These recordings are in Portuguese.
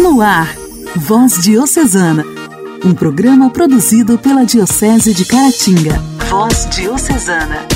No ar, Voz Diocesana, um programa produzido pela Diocese de Caratinga. Voz Diocesana.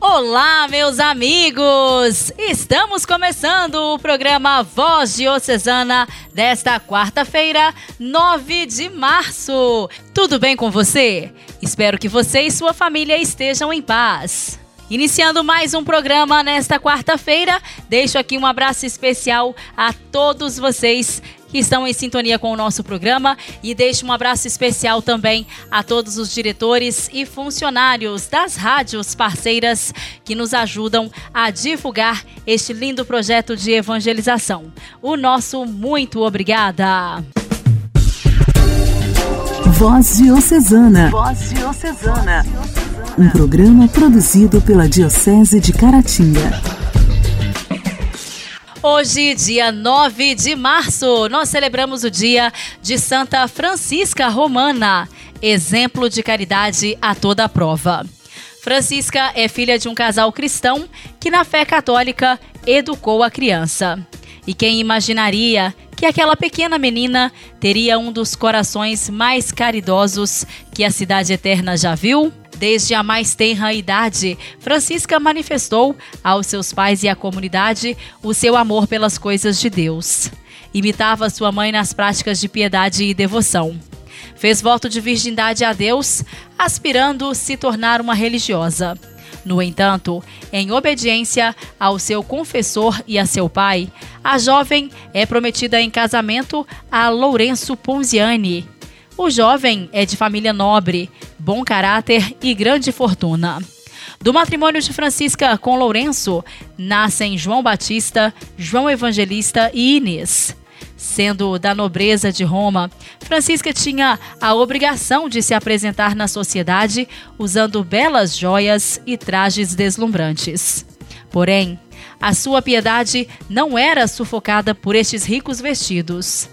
Olá, meus amigos! Estamos começando o programa Voz Diocesana desta quarta-feira, 9 de março. Tudo bem com você? Espero que você e sua família estejam em paz. Iniciando mais um programa nesta quarta-feira, deixo aqui um abraço especial a todos vocês que estão em sintonia com o nosso programa e deixo um abraço especial também a todos os diretores e funcionários das rádios parceiras que nos ajudam a divulgar este lindo projeto de evangelização. O nosso muito obrigada. Voz Diocesana. Voz Diocesana um programa produzido pela Diocese de Caratinga. Hoje, dia 9 de março, nós celebramos o dia de Santa Francisca Romana, exemplo de caridade a toda prova. Francisca é filha de um casal cristão que, na fé católica, educou a criança. E quem imaginaria que aquela pequena menina teria um dos corações mais caridosos que a Cidade Eterna já viu? Desde a mais tenra idade, Francisca manifestou aos seus pais e à comunidade o seu amor pelas coisas de Deus. Imitava sua mãe nas práticas de piedade e devoção. Fez voto de virgindade a Deus, aspirando se tornar uma religiosa. No entanto, em obediência ao seu confessor e a seu pai, a jovem é prometida em casamento a Lourenço Ponziani, o jovem é de família nobre, bom caráter e grande fortuna. Do matrimônio de Francisca com Lourenço, nascem João Batista, João Evangelista e Inês. Sendo da nobreza de Roma, Francisca tinha a obrigação de se apresentar na sociedade usando belas joias e trajes deslumbrantes. Porém, a sua piedade não era sufocada por estes ricos vestidos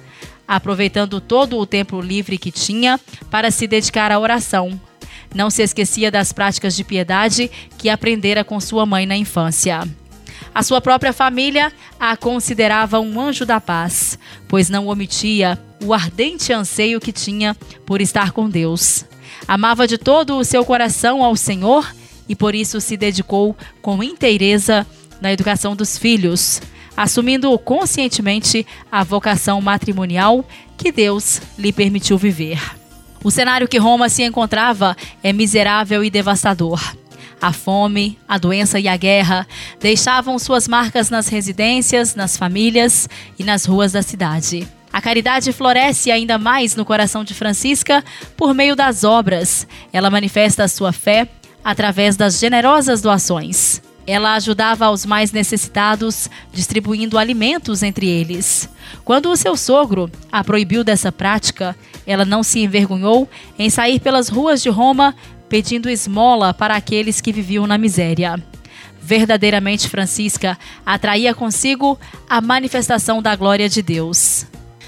aproveitando todo o tempo livre que tinha para se dedicar à oração. Não se esquecia das práticas de piedade que aprendera com sua mãe na infância. A sua própria família a considerava um anjo da paz, pois não omitia o ardente anseio que tinha por estar com Deus. Amava de todo o seu coração ao Senhor e por isso se dedicou com inteireza na educação dos filhos, assumindo conscientemente a vocação matrimonial que Deus lhe permitiu viver. O cenário que Roma se encontrava é miserável e devastador. A fome, a doença e a guerra deixavam suas marcas nas residências, nas famílias e nas ruas da cidade. A caridade floresce ainda mais no coração de Francisca por meio das obras. Ela manifesta a sua fé através das generosas doações. Ela ajudava aos mais necessitados, distribuindo alimentos entre eles. Quando o seu sogro a proibiu dessa prática, ela não se envergonhou em sair pelas ruas de Roma pedindo esmola para aqueles que viviam na miséria. Verdadeiramente, Francisca atraía consigo a manifestação da glória de Deus.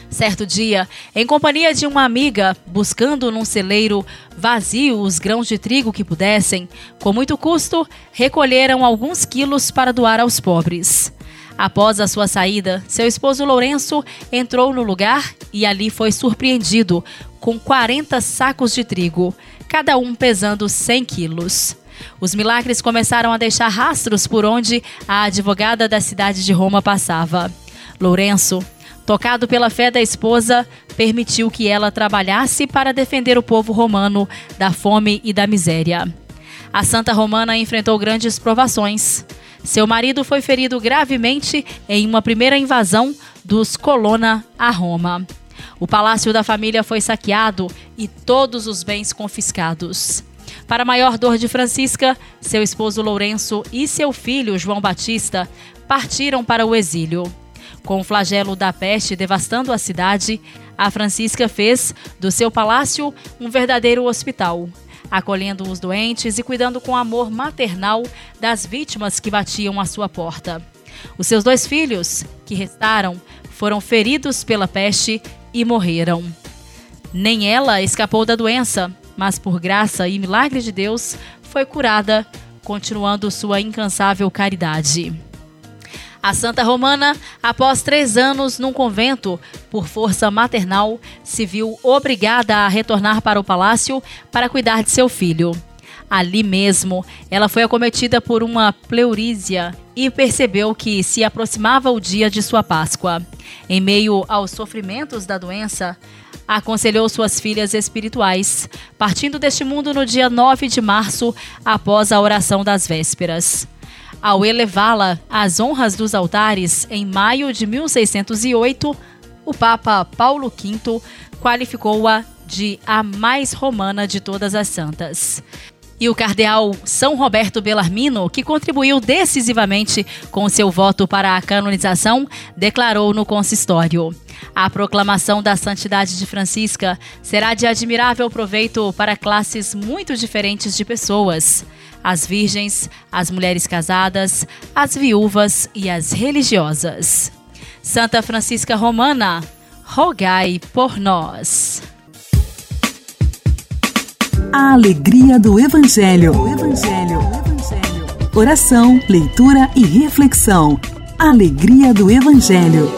Certo dia, em companhia de uma amiga, buscando num celeiro vazio os grãos de trigo que pudessem, com muito custo, recolheram alguns quilos para doar aos pobres. Após a sua saída, seu esposo Lourenço entrou no lugar e ali foi surpreendido com 40 sacos de trigo, cada um pesando 100 quilos. Os milagres começaram a deixar rastros por onde a advogada da cidade de Roma passava. Lourenço tocado pela fé da esposa, permitiu que ela trabalhasse para defender o povo romano da fome e da miséria. A santa romana enfrentou grandes provações. Seu marido foi ferido gravemente em uma primeira invasão dos Colonna a Roma. O palácio da família foi saqueado e todos os bens confiscados. Para maior dor de Francisca, seu esposo Lourenço e seu filho João Batista partiram para o exílio. Com o flagelo da peste devastando a cidade, a Francisca fez do seu palácio um verdadeiro hospital, acolhendo os doentes e cuidando com amor maternal das vítimas que batiam à sua porta. Os seus dois filhos, que restaram, foram feridos pela peste e morreram. Nem ela escapou da doença, mas por graça e milagre de Deus foi curada, continuando sua incansável caridade. A Santa Romana, após três anos num convento, por força maternal, se viu obrigada a retornar para o palácio para cuidar de seu filho. Ali mesmo, ela foi acometida por uma pleurísia e percebeu que se aproximava o dia de sua Páscoa. Em meio aos sofrimentos da doença, aconselhou suas filhas espirituais, partindo deste mundo no dia 9 de março, após a oração das vésperas. Ao elevá-la às honras dos altares em maio de 1608, o Papa Paulo V qualificou-a de a mais romana de todas as santas e o cardeal São Roberto Bellarmino, que contribuiu decisivamente com seu voto para a canonização, declarou no consistório: A proclamação da santidade de Francisca será de admirável proveito para classes muito diferentes de pessoas: as virgens, as mulheres casadas, as viúvas e as religiosas. Santa Francisca Romana, rogai por nós. A alegria do Evangelho. O Evangelho. Evangelho. Oração, leitura e reflexão. Alegria do Evangelho.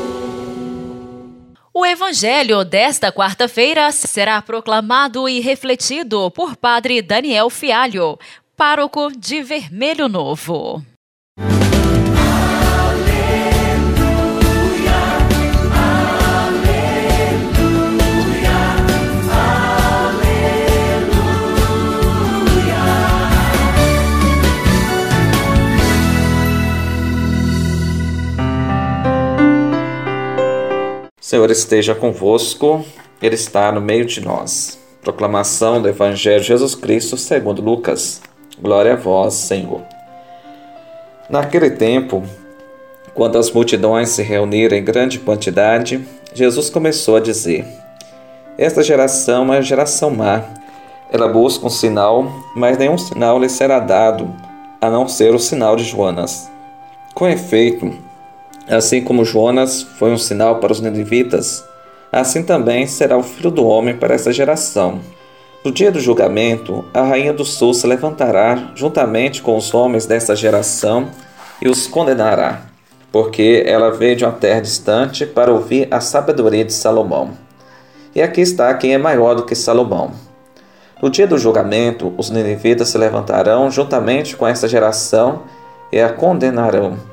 O Evangelho desta quarta-feira será proclamado e refletido por Padre Daniel Fialho, pároco de Vermelho Novo. Senhor esteja convosco, Ele está no meio de nós. Proclamação do Evangelho de Jesus Cristo segundo Lucas. Glória a vós, Senhor. Naquele tempo, quando as multidões se reuniram em grande quantidade, Jesus começou a dizer: Esta geração é geração má. Ela busca um sinal, mas nenhum sinal lhe será dado, a não ser o sinal de Joanas. Com efeito, Assim como Jonas foi um sinal para os ninivitas, assim também será o filho do homem para essa geração. No dia do julgamento, a rainha do sul se levantará juntamente com os homens dessa geração e os condenará, porque ela veio de uma terra distante para ouvir a sabedoria de Salomão. E aqui está quem é maior do que Salomão. No dia do julgamento, os ninivitas se levantarão juntamente com essa geração e a condenarão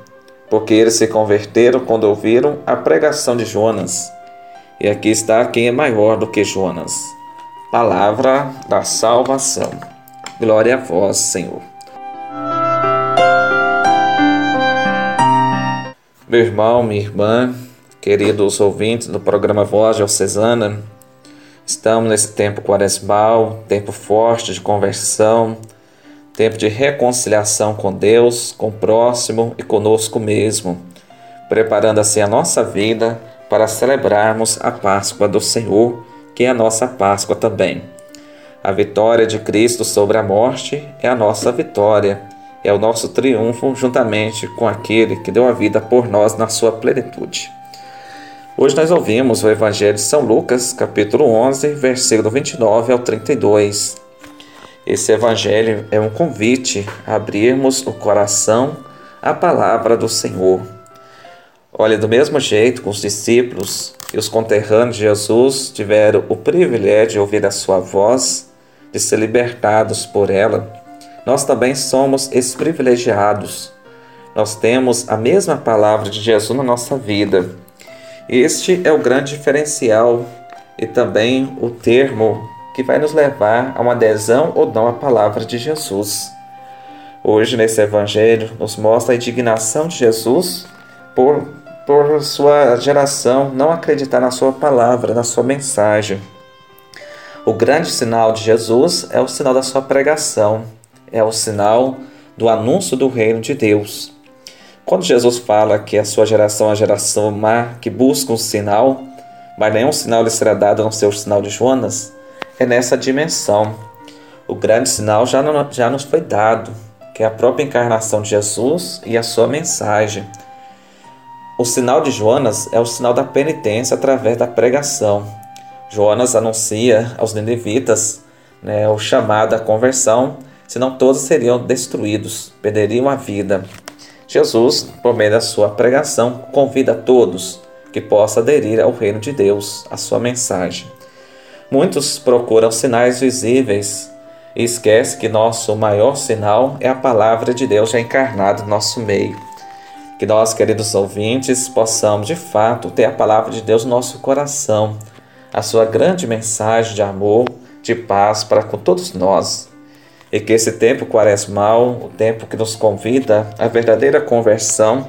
porque eles se converteram quando ouviram a pregação de Jonas. E aqui está quem é maior do que Jonas. Palavra da salvação. Glória a vós, Senhor. Meu irmão, minha irmã, queridos ouvintes do programa Voz Diocesana, estamos nesse tempo quaresmal, tempo forte de conversão, tempo de reconciliação com Deus, com o próximo e conosco mesmo, preparando assim a nossa vida para celebrarmos a Páscoa do Senhor, que é a nossa Páscoa também. A vitória de Cristo sobre a morte é a nossa vitória, é o nosso triunfo juntamente com aquele que deu a vida por nós na sua plenitude. Hoje nós ouvimos o Evangelho de São Lucas, capítulo 11, versículo 29 ao 32 esse evangelho é um convite a abrirmos o coração à palavra do Senhor. Olha, do mesmo jeito que os discípulos e os conterrâneos de Jesus tiveram o privilégio de ouvir a sua voz, de ser libertados por ela, nós também somos esses privilegiados. Nós temos a mesma palavra de Jesus na nossa vida. Este é o grande diferencial e também o termo que vai nos levar a uma adesão ou não à palavra de Jesus. Hoje, nesse Evangelho, nos mostra a indignação de Jesus por, por sua geração não acreditar na sua palavra, na sua mensagem. O grande sinal de Jesus é o sinal da sua pregação, é o sinal do anúncio do reino de Deus. Quando Jesus fala que a sua geração é a geração má, que busca um sinal, mas nenhum sinal lhe será dado a não ser o sinal de Jonas, é nessa dimensão. O grande sinal já, não, já nos foi dado, que é a própria encarnação de Jesus e a sua mensagem. O sinal de Jonas é o sinal da penitência através da pregação. Jonas anuncia aos ninivitas né, o chamado à conversão, senão todos seriam destruídos, perderiam a vida. Jesus, por meio da sua pregação, convida a todos que possam aderir ao reino de Deus, à sua mensagem. Muitos procuram sinais visíveis e esquecem que nosso maior sinal é a palavra de Deus já encarnada no nosso meio. Que nós, queridos ouvintes, possamos de fato ter a palavra de Deus no nosso coração, a sua grande mensagem de amor, de paz para com todos nós. E que esse tempo quaresmal, o tempo que nos convida à verdadeira conversão,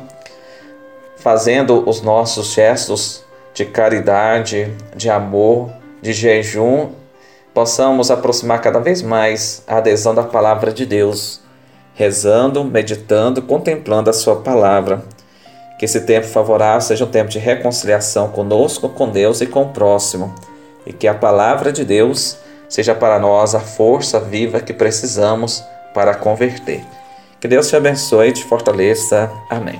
fazendo os nossos gestos de caridade, de amor, de jejum, possamos aproximar cada vez mais a adesão da palavra de Deus rezando, meditando, contemplando a Sua palavra. Que esse tempo favorável seja um tempo de reconciliação conosco, com Deus e com o próximo. E que a palavra de Deus seja para nós a força viva que precisamos para converter. Que Deus te abençoe e te fortaleça. Amém.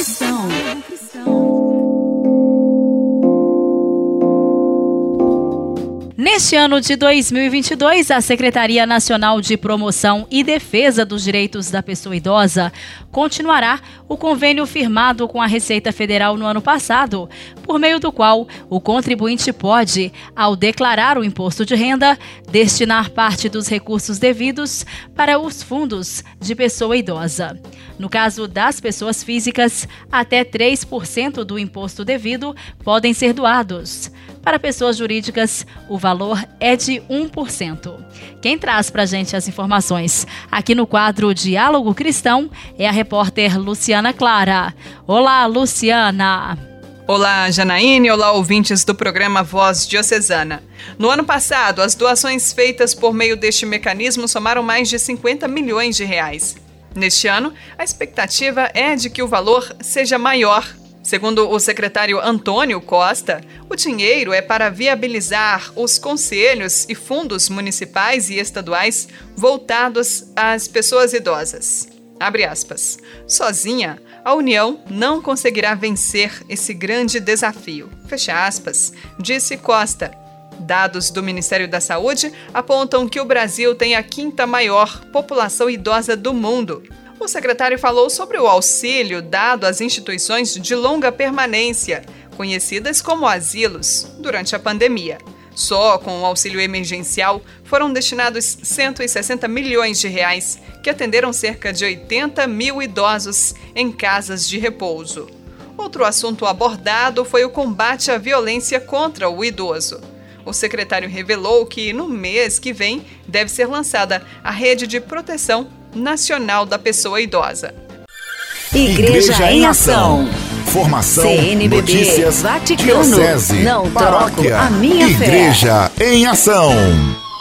Neste ano de 2022, a Secretaria Nacional de Promoção e Defesa dos Direitos da Pessoa Idosa continuará o convênio firmado com a Receita Federal no ano passado, por meio do qual o contribuinte pode, ao declarar o imposto de renda, destinar parte dos recursos devidos para os fundos de pessoa idosa. No caso das pessoas físicas, até 3% do imposto devido podem ser doados. Para pessoas jurídicas, o valor é de 1%. Quem traz para a gente as informações aqui no quadro Diálogo Cristão é a repórter Luciana Clara. Olá, Luciana! Olá, Janaíne. Olá, ouvintes do programa Voz Diocesana. No ano passado, as doações feitas por meio deste mecanismo somaram mais de 50 milhões de reais. Neste ano, a expectativa é de que o valor seja maior Segundo o secretário Antônio Costa, o dinheiro é para viabilizar os conselhos e fundos municipais e estaduais voltados às pessoas idosas. Abre aspas. Sozinha, a União não conseguirá vencer esse grande desafio. Fecha aspas, disse Costa. Dados do Ministério da Saúde apontam que o Brasil tem a quinta maior população idosa do mundo o secretário falou sobre o auxílio dado às instituições de longa permanência, conhecidas como asilos, durante a pandemia. Só com o auxílio emergencial foram destinados 160 milhões de reais, que atenderam cerca de 80 mil idosos em casas de repouso. Outro assunto abordado foi o combate à violência contra o idoso. O secretário revelou que no mês que vem deve ser lançada a rede de proteção Nacional da Pessoa Idosa. Igreja, Igreja em Ação. Formação, CNBB, notícias, Vaticano, diocese, não paróquia, a minha Igreja fé. em Ação.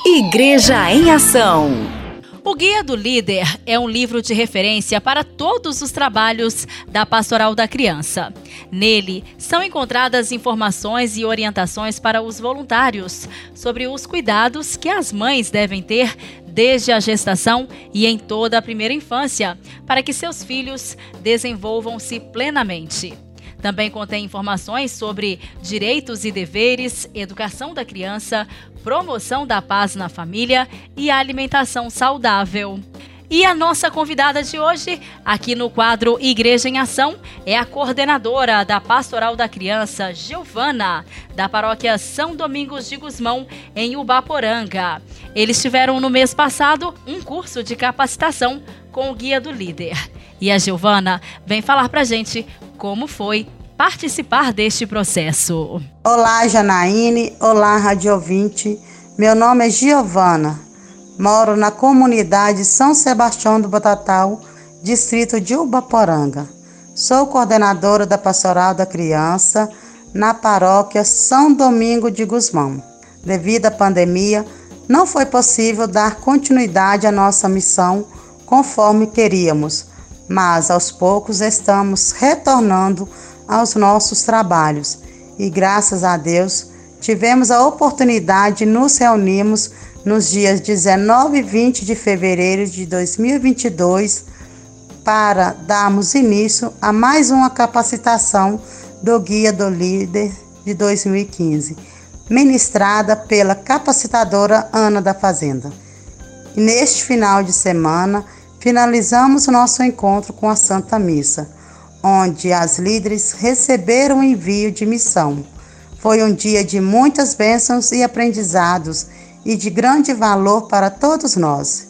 Igreja em Ação. O Guia do Líder é um livro de referência para todos os trabalhos da Pastoral da Criança. Nele são encontradas informações e orientações para os voluntários sobre os cuidados que as mães devem ter desde a gestação e em toda a primeira infância, para que seus filhos desenvolvam-se plenamente. Também contém informações sobre direitos e deveres, educação da criança, promoção da paz na família e alimentação saudável. E a nossa convidada de hoje, aqui no quadro Igreja em Ação, é a coordenadora da Pastoral da Criança, Giovana, da paróquia São Domingos de Gusmão, em Ubaporanga. Eles tiveram no mês passado um curso de capacitação com o Guia do Líder. E a Giovana vem falar pra gente como foi participar deste processo. Olá, Janaíne. Olá, Rádio Ouvinte. Meu nome é Giovana. Moro na comunidade São Sebastião do Botatal, distrito de Ubaporanga. Sou coordenadora da Pastoral da Criança na paróquia São Domingo de Gusmão. Devido à pandemia, não foi possível dar continuidade à nossa missão conforme queríamos, mas aos poucos estamos retornando aos nossos trabalhos e graças a Deus tivemos a oportunidade de nos reunirmos nos dias 19 e 20 de fevereiro de 2022 para darmos início a mais uma capacitação do Guia do Líder de 2015, ministrada pela capacitadora Ana da Fazenda. Neste final de semana, finalizamos nosso encontro com a Santa Missa, onde as líderes receberam o envio de missão. Foi um dia de muitas bênçãos e aprendizados e de grande valor para todos nós.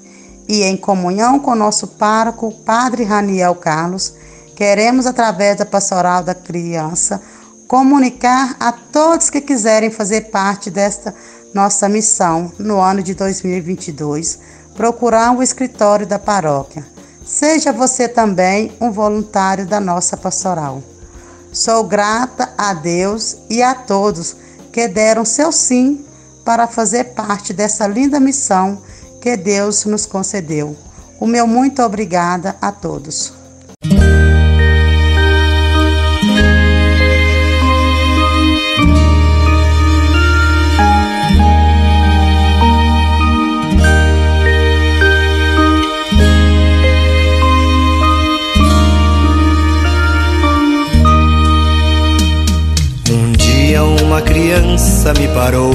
E em comunhão com nosso pároco, Padre Raniel Carlos, queremos, através da Pastoral da Criança, comunicar a todos que quiserem fazer parte desta nossa missão no ano de 2022, procurar o escritório da paróquia. Seja você também um voluntário da nossa pastoral. Sou grata a Deus e a todos que deram seu sim para fazer parte dessa linda missão que Deus nos concedeu. O meu muito obrigada a todos. Um dia uma criança me parou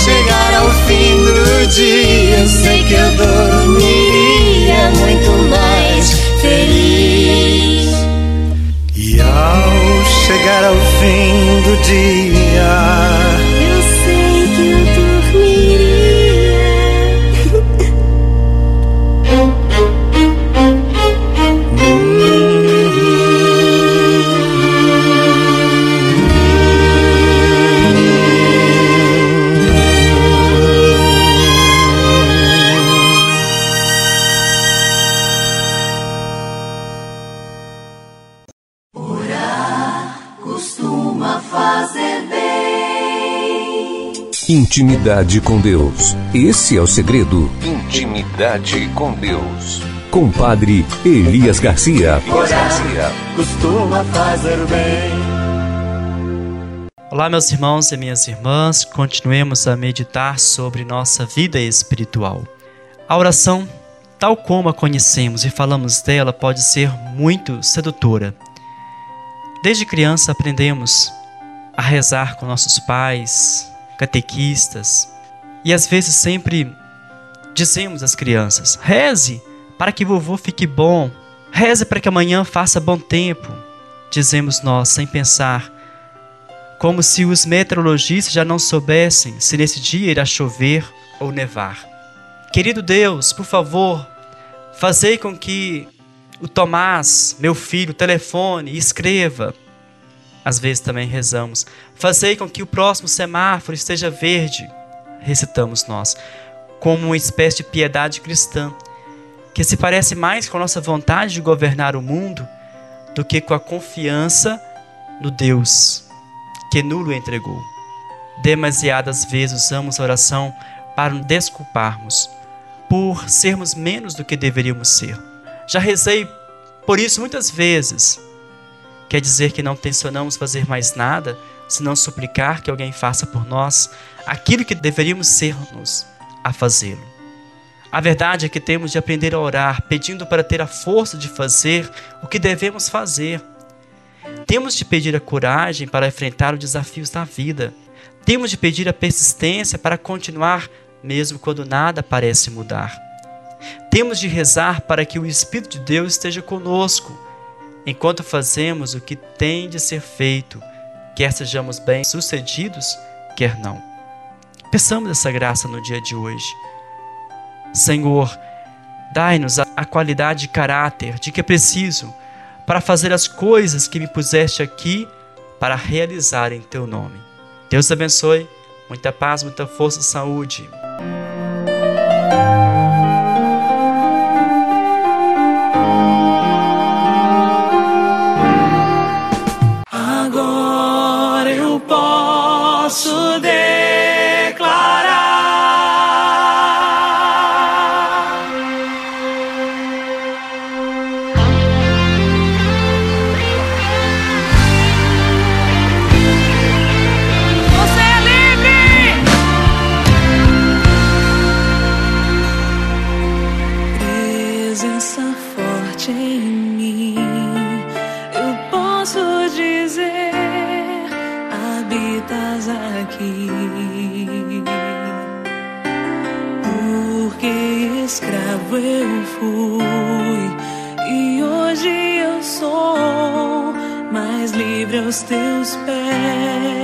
Chegar ao fim do dia, eu sei que eu dormiria muito mais feliz. E ao chegar ao fim do dia, Intimidade com Deus. Esse é o segredo. Intimidade com Deus. Compadre Elias Garcia. Elias Garcia. costuma fazer bem. Olá, meus irmãos e minhas irmãs, continuemos a meditar sobre nossa vida espiritual. A oração, tal como a conhecemos e falamos dela, pode ser muito sedutora. Desde criança aprendemos a rezar com nossos pais, catequistas, e às vezes sempre dizemos às crianças: reze para que vovô fique bom, reze para que amanhã faça bom tempo. Dizemos nós sem pensar como se os meteorologistas já não soubessem se nesse dia irá chover ou nevar. Querido Deus, por favor, fazei com que o Tomás, meu filho, telefone escreva. Às vezes também rezamos. Fazei com que o próximo semáforo esteja verde, recitamos nós, como uma espécie de piedade cristã, que se parece mais com a nossa vontade de governar o mundo do que com a confiança no Deus que nulo entregou. Demasiadas vezes usamos a oração para nos desculparmos por sermos menos do que deveríamos ser. Já rezei por isso muitas vezes. Quer dizer que não tensionamos fazer mais nada, senão suplicar que alguém faça por nós aquilo que deveríamos sermos a fazê-lo. A verdade é que temos de aprender a orar, pedindo para ter a força de fazer o que devemos fazer. Temos de pedir a coragem para enfrentar os desafios da vida. Temos de pedir a persistência para continuar mesmo quando nada parece mudar. Temos de rezar para que o Espírito de Deus esteja conosco enquanto fazemos o que tem de ser feito, quer sejamos bem-sucedidos, quer não. Peçamos essa graça no dia de hoje. Senhor, dai-nos a, qualidade de caráter de que é preciso para fazer as coisas que me puseste aqui para realizar em teu nome. Deus abençoe, muita paz, muita força e saúde. Posso declarar. Livre aos teus pés.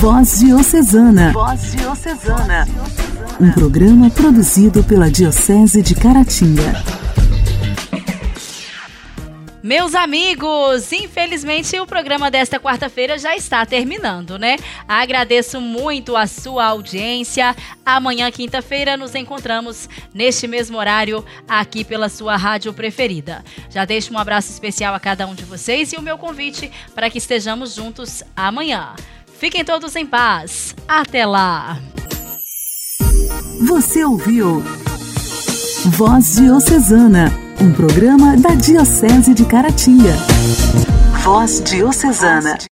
Voz Diocesana. Voz Diocesana. Um programa produzido pela Diocese de Caratinga. Meus amigos, infelizmente o programa desta quarta-feira já está terminando, né? Agradeço muito a sua audiência. Amanhã, quinta-feira, nos encontramos neste mesmo horário aqui pela sua rádio preferida. Já deixo um abraço especial a cada um de vocês e o meu convite para que estejamos juntos amanhã. Fiquem todos em paz. Até lá. Você ouviu Voz Diocesana um programa da Diocese de Caratinga. Voz Diocesana.